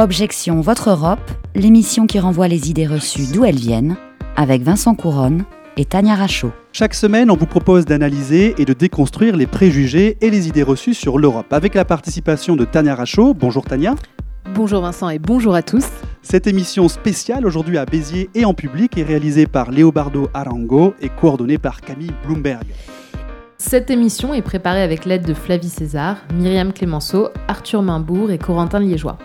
Objection Votre Europe, l'émission qui renvoie les idées reçues d'où elles viennent, avec Vincent Couronne et Tania Rachaud. Chaque semaine, on vous propose d'analyser et de déconstruire les préjugés et les idées reçues sur l'Europe, avec la participation de Tania Rachaud. Bonjour Tania. Bonjour Vincent et bonjour à tous. Cette émission spéciale aujourd'hui à Béziers et en public est réalisée par Leobardo Arango et coordonnée par Camille Bloomberg. Cette émission est préparée avec l'aide de Flavie César, Myriam Clémenceau, Arthur Maimbourg et Corentin Liégeois.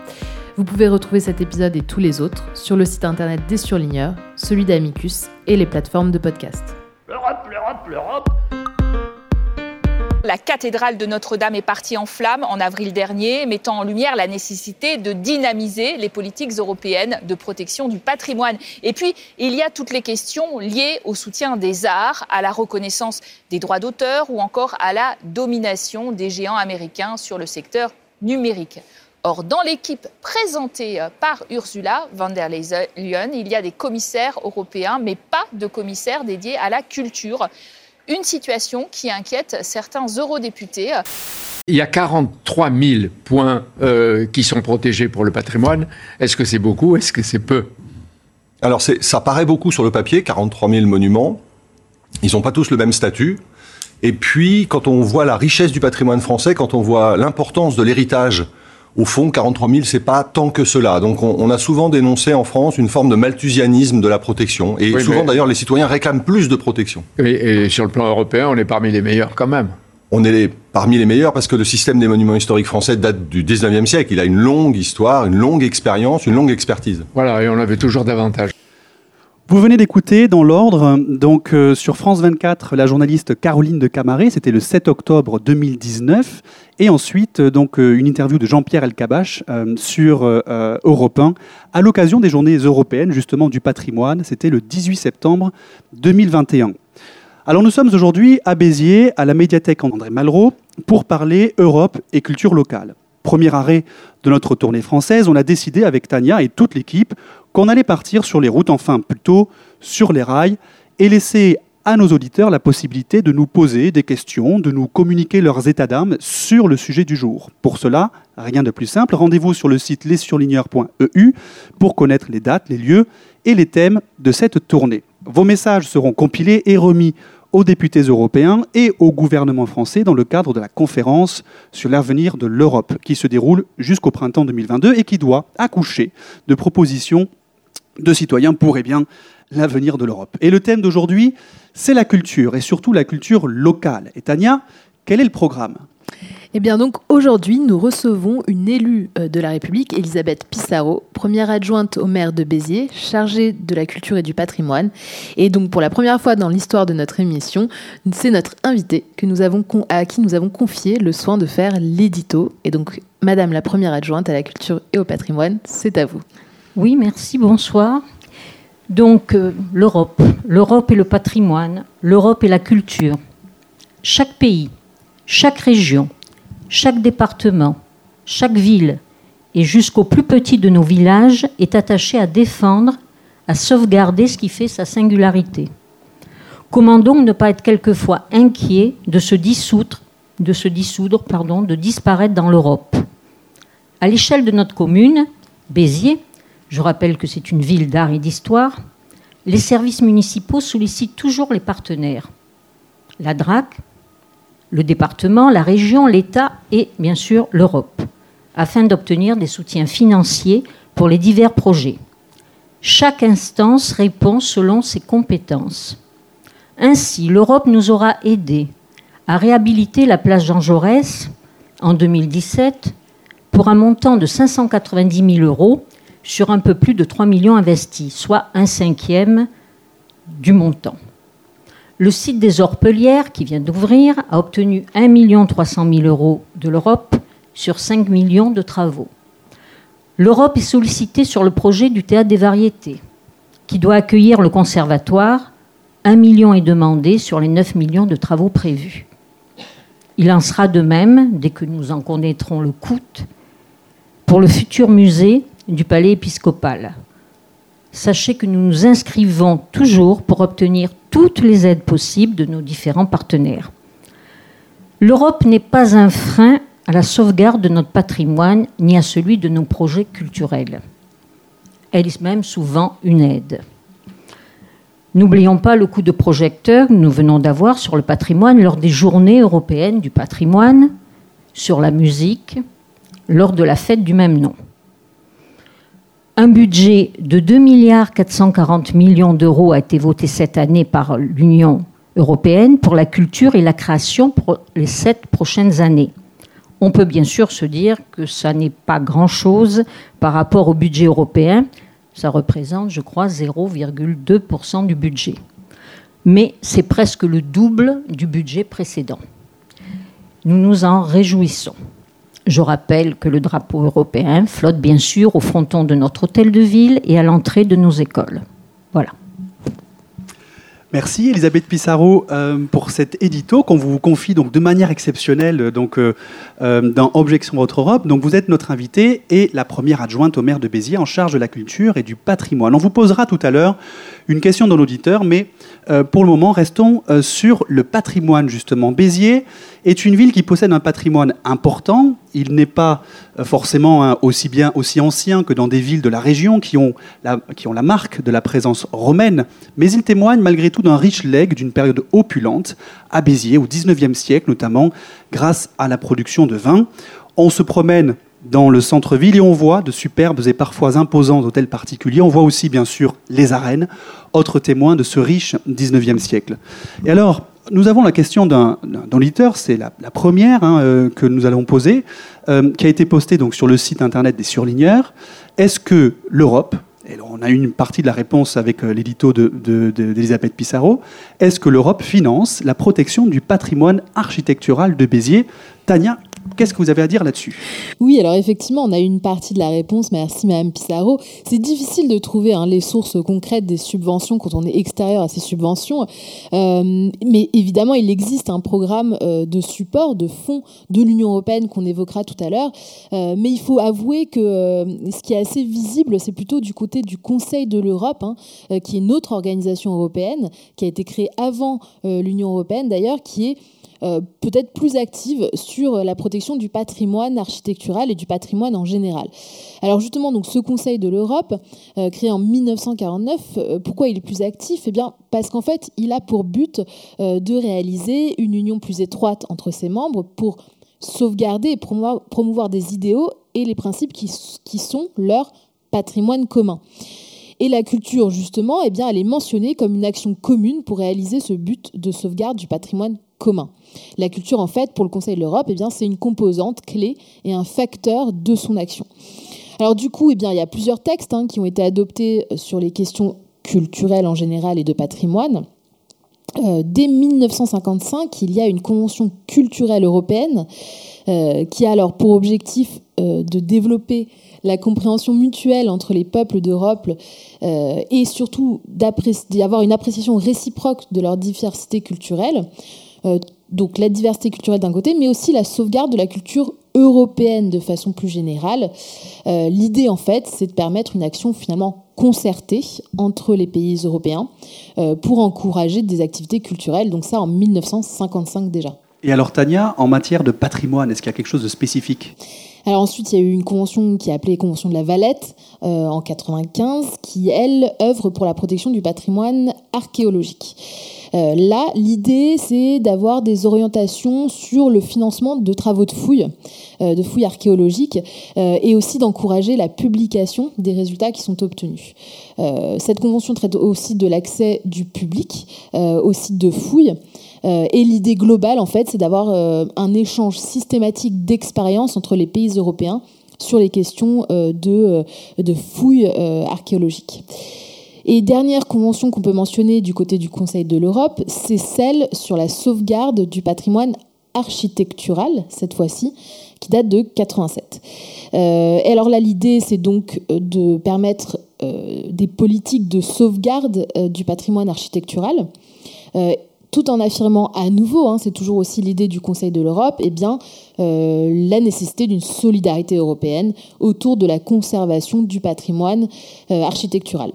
Vous pouvez retrouver cet épisode et tous les autres sur le site internet des surligneurs, celui d'Amicus et les plateformes de podcast. L'Europe, l'Europe, l'Europe. La cathédrale de Notre-Dame est partie en flammes en avril dernier, mettant en lumière la nécessité de dynamiser les politiques européennes de protection du patrimoine. Et puis, il y a toutes les questions liées au soutien des arts, à la reconnaissance des droits d'auteur ou encore à la domination des géants américains sur le secteur numérique. Or, dans l'équipe présentée par Ursula von der Leyen, il y a des commissaires européens, mais pas de commissaires dédiés à la culture. Une situation qui inquiète certains eurodéputés. Il y a 43 000 points euh, qui sont protégés pour le patrimoine. Est-ce que c'est beaucoup? Est-ce que c'est peu? Alors ça paraît beaucoup sur le papier, 43 000 monuments. Ils n'ont pas tous le même statut. Et puis, quand on voit la richesse du patrimoine français, quand on voit l'importance de l'héritage au fond, 43 000, c'est pas tant que cela. Donc, on, on, a souvent dénoncé en France une forme de malthusianisme de la protection. Et Oui, souvent, mais- d'ailleurs, les citoyens réclament plus de protection. et, et sur le plan européen, on est parmi les meilleurs quand même. On est les- parmi les meilleurs parce que le système des monuments historiques français date du 19e siècle. Il a une longue histoire, une longue expérience, une longue expertise. Voilà, et on avait toujours davantage. Vous venez d'écouter dans l'ordre, donc euh, sur France 24, la journaliste Caroline de Camaret, c'était le 7 octobre 2019, et ensuite euh, donc euh, une interview de Jean-Pierre Elkabach sur Europe 1 à l'occasion des Journées européennes justement du patrimoine, c'était le 18 septembre 2021. Alors nous sommes aujourd'hui à Béziers, à la médiathèque André Malraux, pour parler Europe et culture locale. Premier arrêt de notre tournée française, on a décidé avec Tania et toute l'équipe qu'on allait partir sur les routes, enfin plutôt sur les rails, et laisser à nos auditeurs la possibilité de nous poser des questions, de nous communiquer leurs états d'âme sur le sujet du jour. Pour cela, rien de plus simple, rendez-vous sur le site lessurligneurs.eu pour connaître les dates, les lieux et les thèmes de cette tournée. Vos messages seront compilés et remis aux députés européens et au gouvernement français dans le cadre de la conférence sur l'avenir de l'Europe qui se déroule jusqu'au printemps 2022 et qui doit accoucher de propositions de citoyens pour eh bien, l'avenir de l'Europe. Et le thème d'aujourd'hui, c'est la culture, et surtout la culture locale. Et Tania, quel est le programme? Eh bien donc aujourd'hui, nous recevons une élue euh, de la République, Elisabeth Pissarro, première adjointe au maire de Béziers, chargée de la culture et du patrimoine. Et donc pour la première fois dans l'histoire de notre émission, c'est notre invitée que nous avons à qui nous avons confié le soin de faire l'édito. Et donc Madame la première adjointe à la culture et au patrimoine, c'est à vous. Oui, merci, bonsoir. Donc, euh, l'Europe. L'Europe et le patrimoine, l'Europe et la culture. Chaque pays, chaque région, chaque département, chaque ville, et jusqu'au plus petit de nos villages, est attaché à défendre, à sauvegarder ce qui fait sa singularité. Comment donc ne pas être quelquefois inquiet de se dissoudre, de se dissoudre, pardon, de disparaître dans l'Europe? À l'échelle de notre commune, Béziers, je rappelle que c'est une ville d'art et d'histoire. Les services municipaux sollicitent toujours les partenaires. La DRAC, le département, la région, l'État et bien sûr l'Europe, afin d'obtenir des soutiens financiers pour les divers projets. Chaque instance répond selon ses compétences. Ainsi, l'Europe nous aura aidés à réhabiliter la place Jean Jaurès en 2017 pour un montant de 590 000 euros sur un peu plus de 3 millions investis, soit un cinquième du montant. Le site des Orpelières, qui vient d'ouvrir, a obtenu 1 300 000 euros de l'Europe sur 5 millions de travaux. L'Europe est sollicitée sur le projet du Théâtre des Variétés, qui doit accueillir le conservatoire. 1 million est demandé sur les 9 millions de travaux prévus. Il en sera de même, dès que nous en connaîtrons le coût, pour le futur musée du palais épiscopal. Sachez que nous nous inscrivons toujours pour obtenir toutes les aides possibles de nos différents partenaires. L'Europe n'est pas un frein à la sauvegarde de notre patrimoine ni à celui de nos projets culturels. Elle est même souvent une aide. N'oublions pas le coup de projecteur que nous venons d'avoir sur le patrimoine lors des journées européennes du patrimoine, sur la musique, lors de la fête du même nom. Un budget de 2 milliards 440 millions d'euros a été voté cette année par l'Union européenne pour la culture et la création pour les sept prochaines années. On peut bien sûr se dire que ça n'est pas grand-chose par rapport au budget européen. Ça représente, je crois, 0,2% du budget. Mais c'est presque le double du budget précédent. Nous nous en réjouissons. Je rappelle que le drapeau européen flotte bien sûr au fronton de notre hôtel de ville et à l'entrée de nos écoles. Voilà. Merci Elisabeth Pissarro euh, pour cet édito qu'on vous confie donc de manière exceptionnelle donc euh, euh, dans Objection Votre Europe. Donc vous êtes notre invité et la première adjointe au maire de Béziers en charge de la culture et du patrimoine. On vous posera tout à l'heure une question dans l'auditeur, mais pour le moment restons sur le patrimoine justement. Béziers est une ville qui possède un patrimoine important. Il n'est pas euh, forcément hein, aussi bien aussi ancien que dans des villes de la région qui ont la, qui ont la marque de la présence romaine, mais il témoigne malgré tout d'un riche legs d'une période opulente à Béziers au XIXe siècle, notamment grâce à la production de vin. On se promène dans le centre-ville et on voit de superbes et parfois imposants hôtels particuliers. On voit aussi bien sûr les arènes, autres témoins de ce riche XIXe siècle. Et alors, nous avons la question d'un auditeur, c'est la, première hein, euh, que nous allons poser, euh, qui a été postée donc sur le site internet des surligneurs. Est-ce que l'Europe, et on a une partie de la réponse avec euh, l'édito d'Elisabeth de, Pissarro, est-ce que l'Europe finance la protection du patrimoine architectural de Béziers? Tania, Qu'est-ce que vous avez à dire là-dessus? Oui, alors effectivement, on a une partie de la réponse. Merci, Madame Pissarro. C'est difficile de trouver hein, les sources concrètes des subventions quand on est extérieur à ces subventions. Euh, mais évidemment, il existe un programme euh, de support, de fonds de l'Union européenne qu'on évoquera tout à l'heure. Euh, mais il faut avouer que ce qui est assez visible, c'est plutôt du côté du Conseil de l'Europe, hein, qui est notre organisation européenne, qui a été créée avant l'Union européenne d'ailleurs, qui est euh, peut-être plus active sur la protection du patrimoine architectural et du patrimoine en général. Alors justement, donc ce Conseil de l'Europe, euh, créé en 1949, euh, pourquoi il est plus actif? Eh bien, parce qu'en fait, il a pour but de réaliser une union plus étroite entre ses membres pour sauvegarder et promouvoir, des idéaux et les principes qui sont leur patrimoine commun. Et la culture, justement, eh bien, elle est mentionnée comme une action commune pour réaliser ce but de sauvegarde du patrimoine commun. La culture, en fait, pour le Conseil de l'Europe, eh c'est une composante clé et un facteur de son action. Alors du coup, eh bien, il y a plusieurs textes hein, qui ont été adoptés euh, sur les questions culturelles en général et de patrimoine. Euh, dès 1955, il y a une convention culturelle européenne euh, qui a alors pour objectif de développer la compréhension mutuelle entre les peuples d'Europe et surtout d'avoir une appréciation réciproque de leur diversité culturelle. Euh, donc la diversité culturelle d'un côté, mais aussi la sauvegarde de la culture européenne de façon plus générale. Euh, l'idée, en fait, c'est de permettre une action finalement concertée entre les pays européens euh, pour encourager des activités culturelles. Donc ça en 1955 déjà. Et alors Tania, en matière de patrimoine, est-ce qu'il y a quelque chose de spécifique? Alors ensuite, il y a eu une convention qui est appelée Convention de la Valette en 95, qui elle œuvre pour la protection du patrimoine archéologique. Euh, là, l'idée, c'est d'avoir des orientations sur le financement de travaux de fouilles, euh, de fouilles archéologiques, euh, et aussi d'encourager la publication des résultats qui sont obtenus. cette convention traite aussi de l'accès du public aux sites de fouilles. Et l'idée globale, en fait, c'est d'avoir un échange systématique d'expériences entre les pays européens sur les questions de, de fouilles archéologiques. Et dernière convention qu'on peut mentionner du côté du Conseil de l'Europe, c'est celle sur la sauvegarde du patrimoine architectural, cette fois-ci, qui date de 87. Euh, et alors là, l'idée, c'est donc euh, de permettre euh, des politiques de sauvegarde du patrimoine architectural, tout en affirmant à nouveau, hein, c'est toujours aussi l'idée du Conseil de l'Europe, eh bien, la nécessité d'une solidarité européenne autour de la conservation du patrimoine architectural.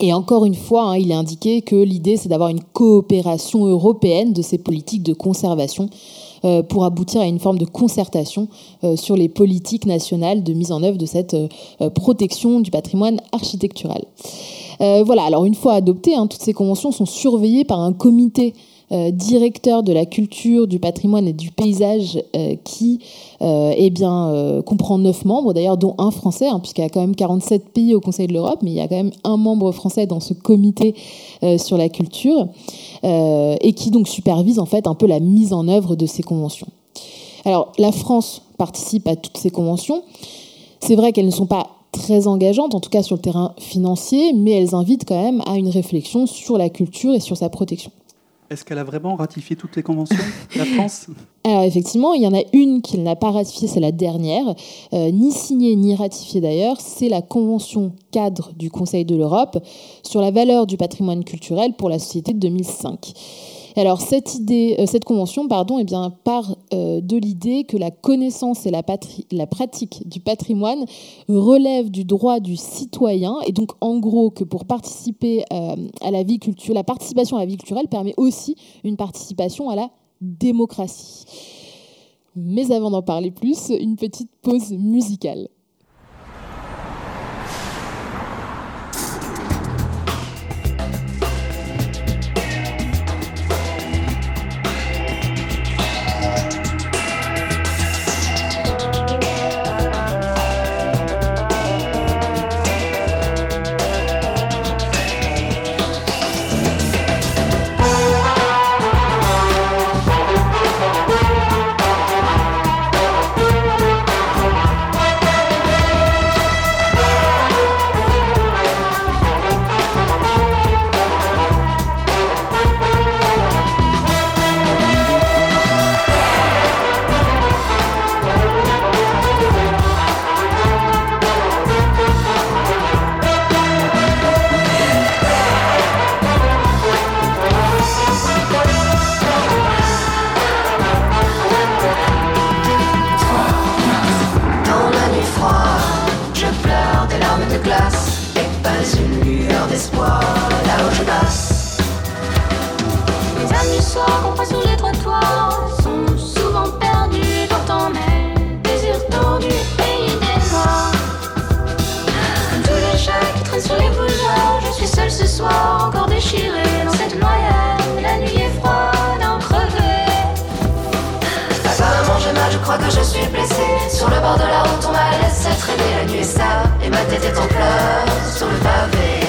Et encore une fois, hein, il est indiqué que l'idée, c'est d'avoir une coopération européenne de ces politiques de conservation euh, pour aboutir à une forme de concertation euh, sur les politiques nationales de mise en œuvre de cette euh, protection du patrimoine architectural. Voilà, alors une fois adoptées, hein, toutes ces conventions sont surveillées par un comité euh, directeur de la culture, du patrimoine et du paysage euh, qui euh, eh comprend neuf membres, d'ailleurs dont un français, hein, puisqu'il y a quand même 47 pays au Conseil de l'Europe, mais il y a quand même un membre français dans ce comité sur la culture, et qui donc supervise en fait un peu la mise en œuvre de ces conventions. Alors la France participe à toutes ces conventions. C'est vrai qu'elles ne sont pas très engageantes, en tout cas sur le terrain financier, mais elles invitent quand même à une réflexion sur la culture et sur sa protection. Est-ce qu'elle a vraiment ratifié toutes les conventions, la France? Alors effectivement, il y en a une qu'il n'a pas ratifiée, c'est la dernière, euh, ni signée ni ratifiée d'ailleurs, c'est la Convention cadre du Conseil de l'Europe sur la valeur du patrimoine culturel pour la société de 2005. Alors cette idée, euh, cette convention, pardon, eh bien, part euh, de l'idée que la connaissance et la, la, pratique du patrimoine relèvent du droit du citoyen, et donc en gros que pour participer euh, à la vie culturelle, la participation à la vie culturelle permet aussi une participation à la démocratie. Mais avant d'en parler plus, une petite pause musicale. je suis blessé. Sur le bord de la route, on m'a laissé traîner. La nuit est ça, et ma tête est en pleurs sur le pavé.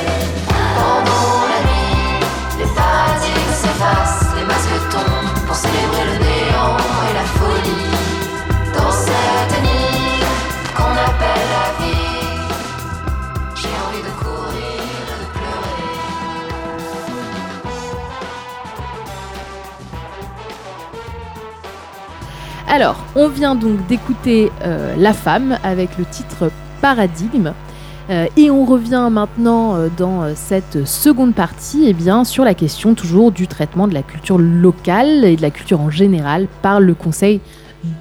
Pendant la nuit, les paradis s'effacent, les masques tombent pour célébrer le néant et la folie. Alors, on vient donc d'écouter euh, La femme avec le titre Paradigme. Euh, et on revient maintenant euh, dans cette seconde partie eh sur la question toujours du traitement de la culture locale et de la culture en général par le Conseil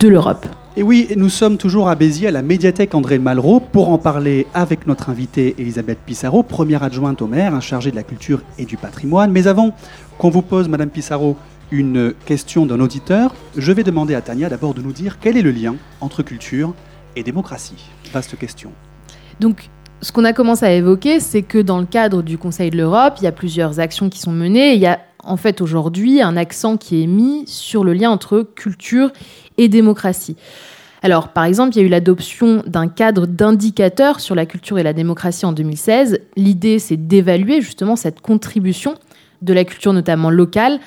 de l'Europe. Et oui, nous sommes toujours à Béziers, à la médiathèque André Malraux, pour en parler avec notre invitée Elisabeth Pissarro, première adjointe au maire, chargée de la culture et du patrimoine. Mais avant qu'on vous pose, Madame Pissarro, une question d'un auditeur, je vais demander à Tania d'abord de nous dire quel est le lien entre culture et démocratie. Vaste question. Donc, ce qu'on a commencé à évoquer, c'est que dans le cadre du Conseil de l'Europe, il y a plusieurs actions qui sont menées. il y a en fait aujourd'hui un accent qui est mis sur le lien entre culture et démocratie. Alors, par exemple, il y a eu l'adoption d'un cadre d'indicateurs sur la culture et la démocratie en 2016. L'idée, c'est d'évaluer justement cette contribution de la culture, notamment locale,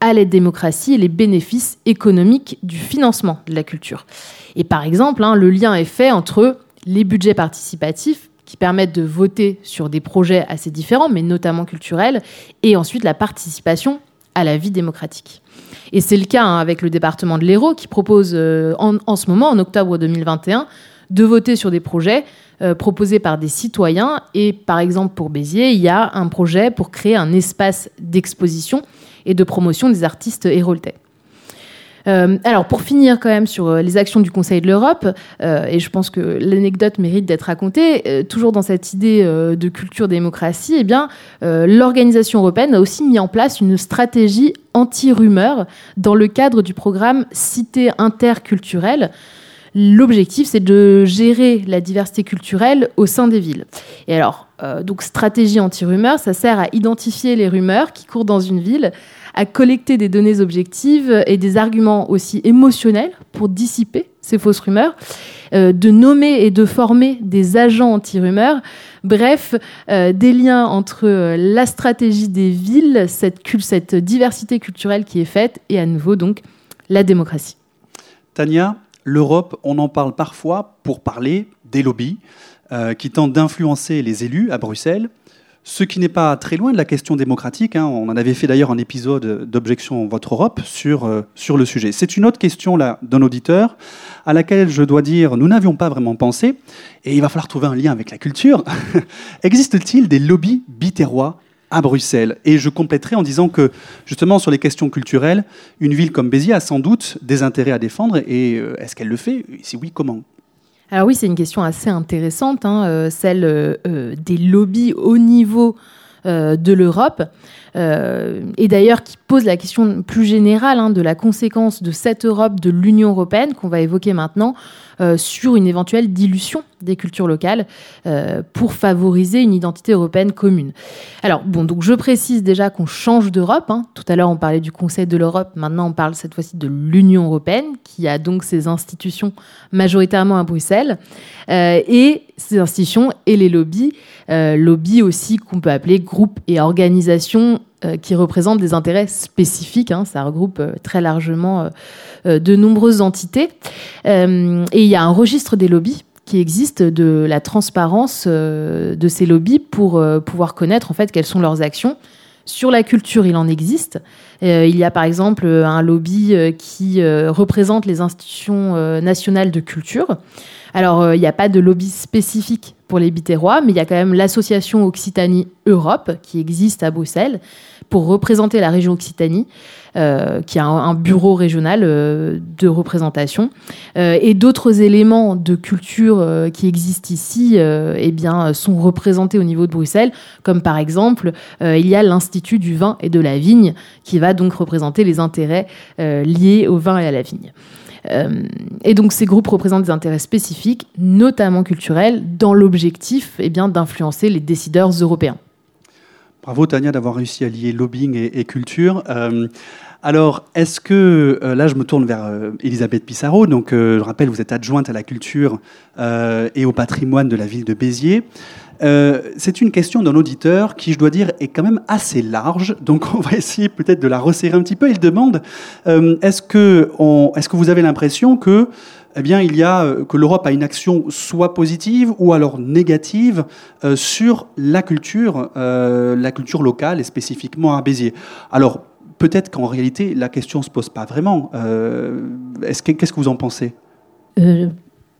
à la démocratie et les bénéfices économiques du financement de la culture. Et par exemple, hein, le lien est fait entre les budgets participatifs qui permettent de voter sur des projets assez différents, mais notamment culturels, et ensuite la participation à la vie démocratique. Et c'est le cas hein, avec le département de l'Hérault qui propose euh, en, ce moment, en octobre 2021, de voter sur des projets euh, proposés par des citoyens. Et par exemple, pour Béziers, il y a un projet pour créer un espace d'exposition et de promotion des artistes héroltais. Euh, alors, pour finir quand même sur euh, les actions du Conseil de l'Europe, euh, et je pense que l'anecdote mérite d'être racontée, toujours dans cette idée de culture-démocratie, eh bien, l'organisation européenne a aussi mis en place une stratégie anti-rumeur dans le cadre du programme Cité interculturelle. L'objectif, c'est de gérer la diversité culturelle au sein des villes. Et alors, donc stratégie anti-rumeur, ça sert à identifier les rumeurs qui courent dans une ville, à collecter des données objectives et des arguments aussi émotionnels pour dissiper ces fausses rumeurs, euh, de nommer et de former des agents anti-rumeurs. Bref, euh, des liens entre euh, la stratégie des villes, cette, cette diversité culturelle qui est faite, et à nouveau donc la démocratie. Tania, l'Europe, on en parle parfois pour parler des lobbies qui tentent d'influencer les élus à Bruxelles ce qui n'est pas très loin de la question démocratique. Hein. On en avait fait d'ailleurs un épisode d'Objection Votre Europe sur, euh, le sujet. C'est une autre question d'un auditeur à laquelle je dois dire nous n'avions pas vraiment pensé et il va falloir trouver un lien avec la culture. Existe-t-il des lobbies biterrois à Bruxelles Et je compléterai en disant que justement sur les questions culturelles, une ville comme Béziers a sans doute des intérêts à défendre et euh, est-ce qu'elle le fait? Si oui, comment? Alors oui, c'est une question assez intéressante, hein, euh, celle euh, des lobbies au niveau de l'Europe. et d'ailleurs qui pose la question plus générale hein, de la conséquence de cette Europe, de l'Union européenne qu'on va évoquer maintenant, euh, sur une éventuelle dilution des cultures locales euh, pour favoriser une identité européenne commune. Alors, bon, donc je précise déjà qu'on change d'Europe. Hein. Tout à l'heure, on parlait du Conseil de l'Europe. Maintenant, on parle cette fois-ci de l'Union européenne, qui a donc ses institutions majoritairement à Bruxelles. Euh, et ces institutions et les lobbies, lobbies aussi qu'on peut appeler groupes et organisations qui représentent des intérêts spécifiques. Hein. ça regroupe très largement euh, de nombreuses entités. Euh, et il y a un registre des lobbies qui existe de la transparence euh, de ces lobbies pour pouvoir connaître en fait quelles sont leurs actions. Sur la culture, il en existe. il y a par exemple un lobby qui représente les institutions nationales de culture. Alors, il n'y a pas de lobby spécifique pour les Biterrois, mais il y a quand même l'association Occitanie Europe qui existe à Bruxelles pour représenter la région Occitanie. Euh, qui a un, bureau régional euh, de représentation, euh, et d'autres éléments de culture qui existent ici, eh bien, sont représentés au niveau de Bruxelles, comme par exemple, il y a l'Institut du vin et de la vigne, qui va donc représenter les intérêts liés au vin et à la vigne. et donc ces groupes représentent des intérêts spécifiques, notamment culturels, dans l'objectif eh d'influencer les décideurs européens. Bravo Tania d'avoir réussi à lier lobbying et, culture. Alors, est-ce que, euh, là je me tourne vers euh, Elisabeth Pissarro, donc euh, je rappelle, vous êtes adjointe à la culture et au patrimoine de la ville de Béziers. c'est une question d'un auditeur qui, je dois dire, est quand même assez large, donc on va essayer peut-être de la resserrer un petit peu. Il demande, est-ce que, est que vous avez l'impression que eh bien, il y a que l'Europe a une action soit positive ou alors négative sur la culture, la culture locale et spécifiquement à Béziers. Alors, peut-être qu'en réalité, la question ne se pose pas vraiment. Euh, qu'est-ce que vous en pensez? Euh,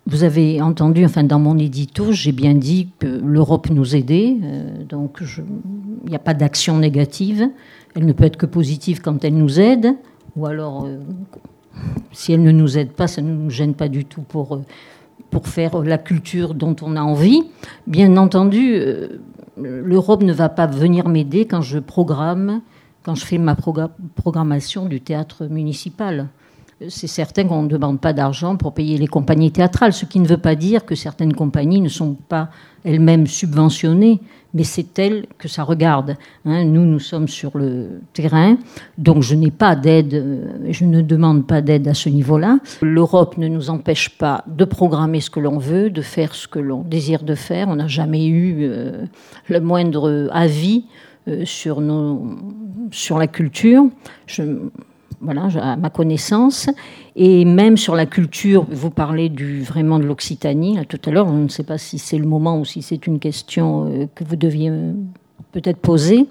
Vous avez entendu, enfin, dans mon édito, j'ai bien dit que l'Europe nous aidait. Euh, donc, il n'y a pas d'action négative. Elle ne peut être que positive quand elle nous aide. Ou alors, si elle ne nous aide pas, ça ne nous gêne pas du tout pour, pour faire la culture dont on a envie. Bien entendu, l'Europe ne va pas venir m'aider quand je programme quand je fais ma programmation du théâtre municipal. C'est certain qu'on ne demande pas d'argent pour payer les compagnies théâtrales, ce qui ne veut pas dire que certaines compagnies ne sont pas elles-mêmes subventionnées, mais c'est elles que ça regarde. Hein. nous, nous sommes sur le terrain, donc je n'ai pas d'aide, euh, je ne demande pas d'aide à ce niveau-là. L'Europe ne nous empêche pas de programmer ce que l'on veut, de faire ce que l'on désire de faire. On n'a jamais eu euh, le moindre avis euh, sur, nos, sur la culture. Je, voilà, à ma connaissance. Et même sur la culture, vous parlez vraiment de l'Occitanie. Tout à l'heure, on ne sait pas si c'est le moment ou si c'est une question euh, que vous deviez euh, peut-être poser.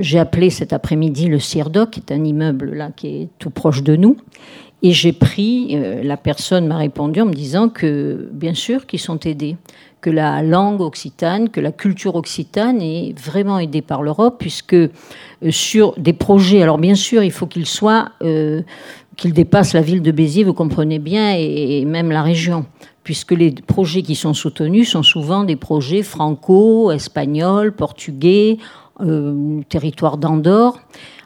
j'ai appelé cet après-midi le CIRDOC, qui est un immeuble là qui est tout proche de nous. Et j'ai pris, la personne m'a répondu en me disant que bien sûr qu'ils sont aidés, que la langue occitane, que la culture occitane est vraiment aidée par l'Europe, puisque euh, sur des projets, alors bien sûr, il faut qu'ils soient, euh, qu'ils dépassent la ville de Béziers, vous comprenez bien, et, même la région, puisque les projets qui sont soutenus sont souvent des projets franco, espagnols, portugais, euh, territoire d'Andorre.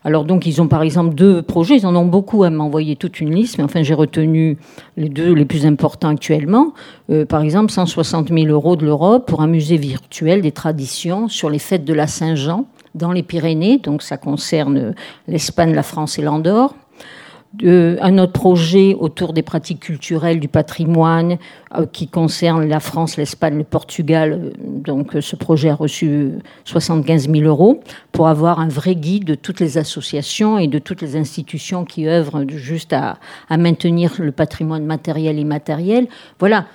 Alors donc ils ont par exemple deux projets, ils en ont beaucoup à m'envoyer toute une liste, mais enfin j'ai retenu les deux les plus importants actuellement. Euh, par exemple 160 000 euros de l'Europe pour un musée virtuel des traditions sur les fêtes de la Saint-Jean dans les Pyrénées, donc ça concerne l'Espagne, la France et l'Andorre un autre projet autour des pratiques culturelles, du patrimoine, euh, qui concerne la France, l'Espagne, le Portugal. Euh, donc, euh, ce projet a reçu 75 000 euros pour avoir un vrai guide de toutes les associations et de toutes les institutions qui œuvrent juste à, à maintenir le patrimoine matériel et immatériel. Voilà.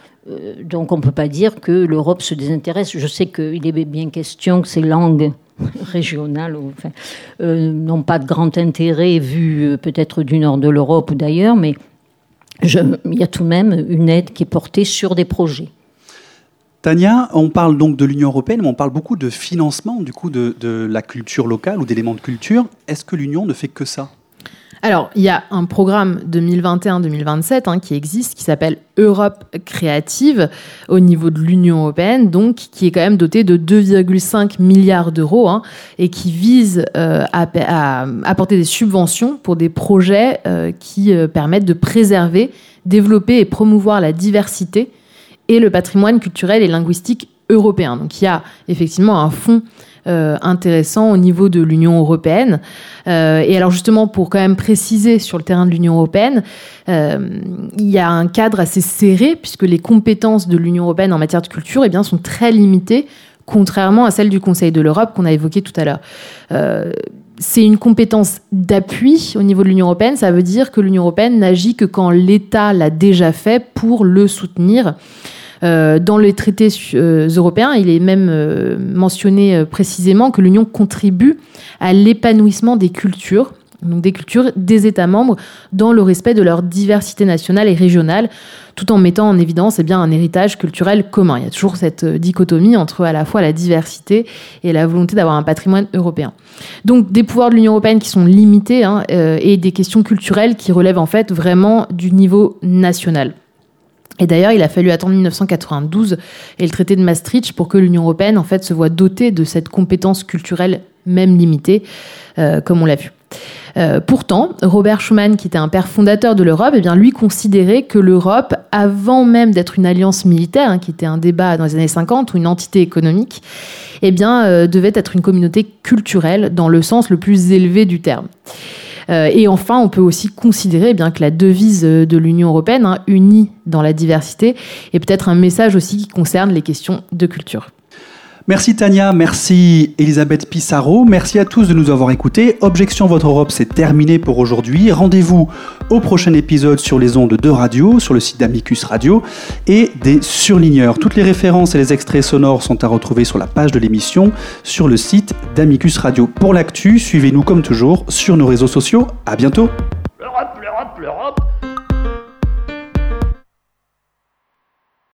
Donc, on ne peut pas dire que l'Europe se désintéresse. Je sais qu'il est bien question que ces langues régionales euh, n'ont pas de grand intérêt vu euh, peut-être du nord de l'Europe ou d'ailleurs, mais il y a tout de même une aide qui est portée sur des projets. Tania, on parle donc de l'Union européenne, mais on parle beaucoup de financement du coup de la culture locale ou d'éléments de culture. Est-ce que l'Union ne fait que ça? Alors, il y a un programme 2021-2027 hein, qui existe, qui s'appelle Europe créative au niveau de l'Union européenne, donc qui est quand même doté de 2,5 milliards d'euros hein, et qui vise euh, à, apporter des subventions pour des projets euh, qui euh, permettent de préserver, développer et promouvoir la diversité et le patrimoine culturel et linguistique européen. Donc il y a effectivement un fonds euh, intéressant au niveau de l'Union européenne. Euh, et alors justement, pour quand même préciser sur le terrain de l'Union européenne, euh, il y a un cadre assez serré puisque les compétences de l'Union européenne en matière de culture eh bien, sont très limitées, contrairement à celles du Conseil de l'Europe qu'on a évoqué tout à l'heure c'est une compétence d'appui au niveau de l'Union européenne. Ça veut dire que l'Union européenne n'agit que quand l'État l'a déjà fait pour le soutenir. Euh, dans les traités euh, européens, il est même euh, mentionné précisément que l'Union contribue à l'épanouissement des cultures donc des cultures des États membres dans le respect de leur diversité nationale et régionale, tout en mettant en évidence eh bien, un héritage culturel commun. Il y a toujours cette dichotomie entre à la fois la diversité et la volonté d'avoir un patrimoine européen. Donc des pouvoirs de l'Union européenne qui sont limités hein, et des questions culturelles qui relèvent en fait vraiment du niveau national. Et d'ailleurs, il a fallu attendre 1992 et le traité de Maastricht pour que l'Union européenne en fait se voit dotée de cette compétence culturelle même limitée, euh, comme on l'a vu. Euh, pourtant, Robert Schuman, qui était un père fondateur de l'Europe, eh bien lui considérait que l'Europe, avant même d'être une alliance militaire, hein, qui était un débat dans les années 50 ou une entité économique, eh bien euh, devait être une communauté culturelle dans le sens le plus élevé du terme. Euh, et enfin, on peut aussi considérer eh bien que la devise euh, de l'Union européenne, hein, unie dans la diversité, est peut-être un message aussi qui concerne les questions de culture. Merci Tania, merci Elisabeth Pissarro, merci à tous de nous avoir écoutés. Objection Votre Europe, c'est terminé pour aujourd'hui. Rendez-vous au prochain épisode sur les ondes de radio, sur le site d'Amicus Radio et des surligneurs. Toutes les références et les extraits sonores sont à retrouver sur la page de l'émission sur le site d'Amicus Radio. Pour l'actu, suivez-nous comme toujours sur nos réseaux sociaux. À bientôt.